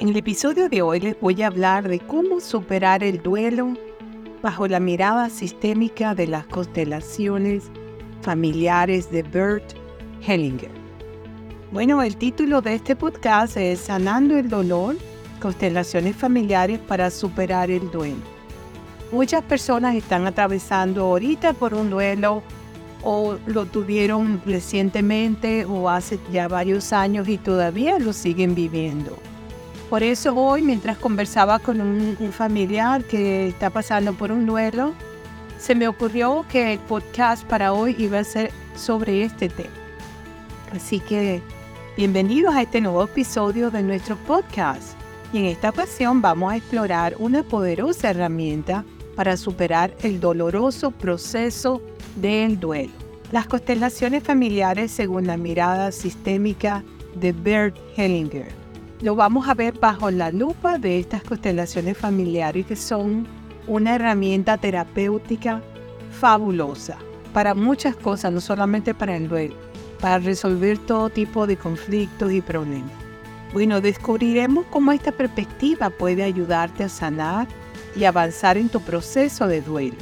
En el episodio de hoy les voy a hablar de cómo superar el duelo bajo la mirada sistémica de las constelaciones familiares de Bert Hellinger. Bueno, el título de este podcast es Sanando el dolor, constelaciones familiares para superar el duelo. Muchas personas están atravesando ahorita por un duelo o lo tuvieron recientemente o hace ya varios años y todavía lo siguen viviendo. Por eso hoy, mientras conversaba con un, familiar que está pasando por un duelo, se me ocurrió que el podcast para hoy iba a ser sobre este tema. Así que bienvenidos a este nuevo episodio de nuestro podcast. Y en esta ocasión vamos a explorar una poderosa herramienta para superar el doloroso proceso del duelo. Las constelaciones familiares según la mirada sistémica de Bert Hellinger. Lo vamos a ver bajo la lupa de estas constelaciones familiares que son una herramienta terapéutica fabulosa para muchas cosas, no solamente para el duelo, para resolver todo tipo de conflictos y problemas. Bueno, descubriremos cómo esta perspectiva puede ayudarte a sanar y avanzar en tu proceso de duelo.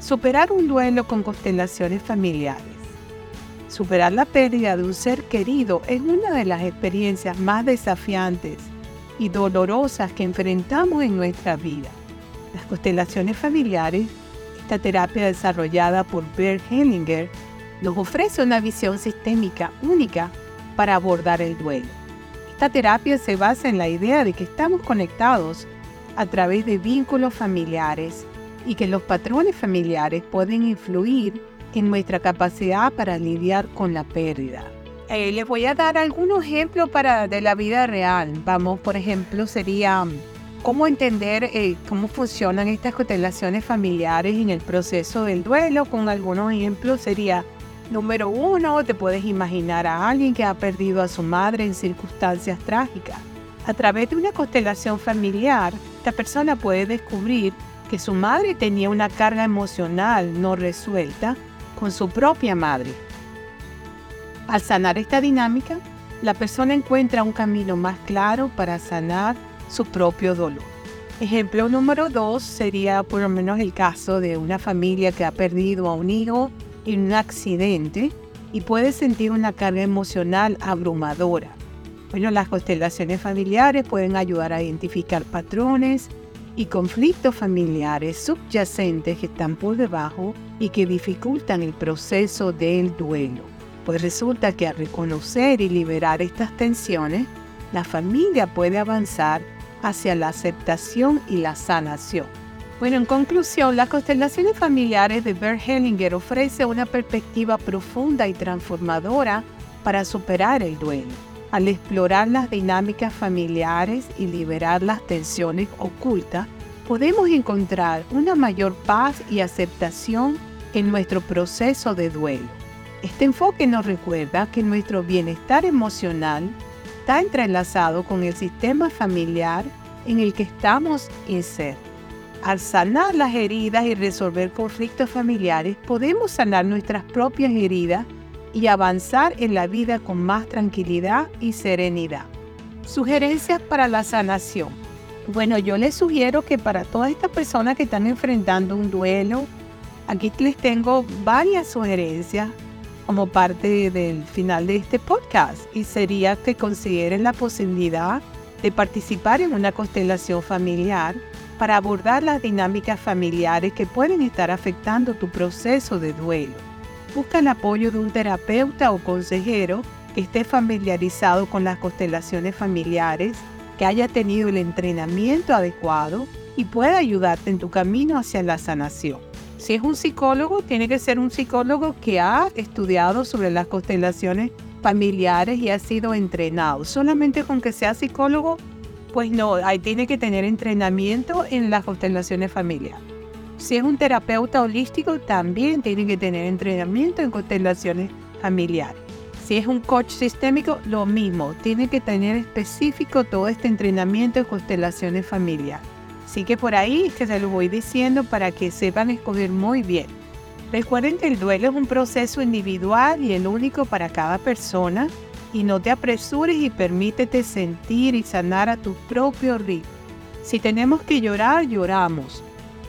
Superar un duelo con constelaciones familiares. Superar la pérdida de un ser querido es una de las experiencias más desafiantes y dolorosas que enfrentamos en nuestra vida. Las constelaciones familiares, esta terapia desarrollada por Bert Hellinger, nos ofrece una visión sistémica única para abordar el duelo. Esta terapia se basa en la idea de que estamos conectados a través de vínculos familiares y que los patrones familiares pueden influir en nuestra capacidad para lidiar con la pérdida. Eh, les voy a dar algunos ejemplos para, de la vida real. Vamos, por ejemplo, sería um, cómo entender eh, cómo funcionan estas constelaciones familiares en el proceso del duelo. Con algunos ejemplos sería, número uno, te puedes imaginar a alguien que ha perdido a su madre en circunstancias trágicas. A través de una constelación familiar, esta persona puede descubrir que su madre tenía una carga emocional no resuelta con su propia madre. Al sanar esta dinámica, la persona encuentra un camino más claro para sanar su propio dolor. Ejemplo número dos sería por lo menos el caso de una familia que ha perdido a un hijo en un accidente y puede sentir una carga emocional abrumadora. Bueno, las constelaciones familiares pueden ayudar a identificar patrones y conflictos familiares subyacentes que están por debajo y que dificultan el proceso del duelo. Pues resulta que al reconocer y liberar estas tensiones, la familia puede avanzar hacia la aceptación y la sanación. Bueno, en conclusión, las constelaciones familiares de Bert Hellinger ofrece una perspectiva profunda y transformadora para superar el duelo al explorar las dinámicas familiares y liberar las tensiones ocultas, podemos encontrar una mayor paz y aceptación en nuestro proceso de duelo. Este enfoque nos recuerda que nuestro bienestar emocional está entrelazado con el sistema familiar en el que estamos ser. Al sanar las heridas y resolver conflictos familiares, podemos sanar nuestras propias heridas y avanzar en la vida con más tranquilidad y serenidad. Sugerencias para la sanación. Bueno, yo les sugiero que para todas estas personas que están enfrentando un duelo, aquí les tengo varias sugerencias como parte del final de este podcast y sería que consideren la posibilidad de participar en una constelación familiar para abordar las dinámicas familiares que pueden estar afectando tu proceso de duelo. Busca el apoyo de un terapeuta o consejero que esté familiarizado con las constelaciones familiares, que haya tenido el entrenamiento adecuado y pueda ayudarte en tu camino hacia la sanación. Si es un psicólogo, tiene que ser un psicólogo que ha estudiado sobre las constelaciones familiares y ha sido entrenado. Solamente con que sea psicólogo, pues no, ahí tiene que tener entrenamiento en las constelaciones familiares. Si es un terapeuta holístico, también tiene que tener entrenamiento en constelaciones familiares. Si es un coach sistémico, lo mismo, tiene que tener específico todo este entrenamiento en constelaciones familiares. Así que por ahí es que se lo voy diciendo para que sepan escoger muy bien. Recuerden que el duelo es un proceso individual y el único para cada persona y no te apresures y permítete sentir y sanar a tu propio ritmo. Si tenemos que llorar, lloramos.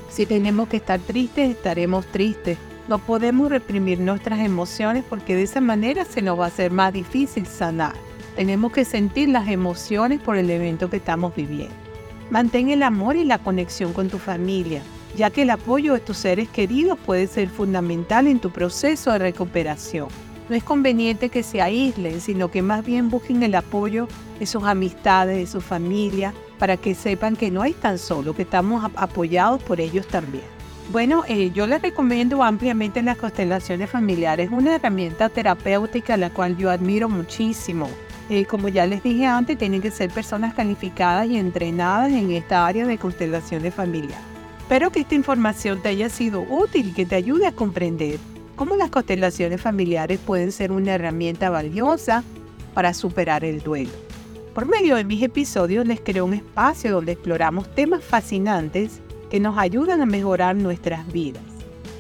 Si tenemos que estar tristes, estaremos tristes. No podemos reprimir nuestras emociones porque de esa manera se nos va a hacer más difícil sanar. Tenemos que sentir las emociones por el evento que estamos viviendo. Mantén el amor y la conexión con tu familia, ya que el apoyo de tus seres queridos puede ser fundamental en tu proceso de recuperación. No es conveniente que se aíslen, sino que más bien busquen el apoyo de sus amistades, de su familia, para que sepan que no están solos, que estamos apoyados por ellos también. Bueno, eh, yo les recomiendo ampliamente las constelaciones familiares, una herramienta terapéutica la cual yo admiro muchísimo. Eh, como ya les dije antes, tienen que ser personas calificadas y entrenadas en esta área de constelaciones familiares. Espero que esta información te haya sido útil y que te ayude a comprender cómo las constelaciones familiares pueden ser una herramienta valiosa para superar el duelo. Por medio de mis episodios les creo un espacio donde exploramos temas fascinantes que nos ayudan a mejorar nuestras vidas.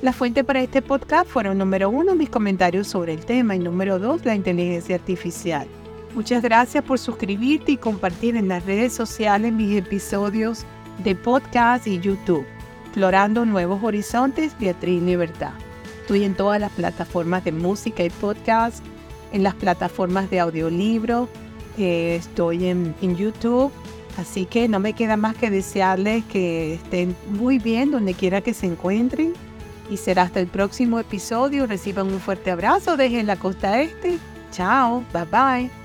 La fuente para este podcast fueron número uno mis comentarios sobre el tema y número dos la inteligencia artificial. Muchas gracias por suscribirte y compartir en las redes sociales mis episodios de podcast y YouTube. Explorando Nuevos Horizontes, Beatriz Libertad. Estoy en todas las plataformas de música y podcast, en las plataformas de audiolibro, eh, estoy en, en YouTube. Así que no me queda más que desearles que estén muy bien donde quiera que se encuentren. Y será hasta el próximo episodio. Reciban un fuerte abrazo desde la costa este. Chao. Bye bye.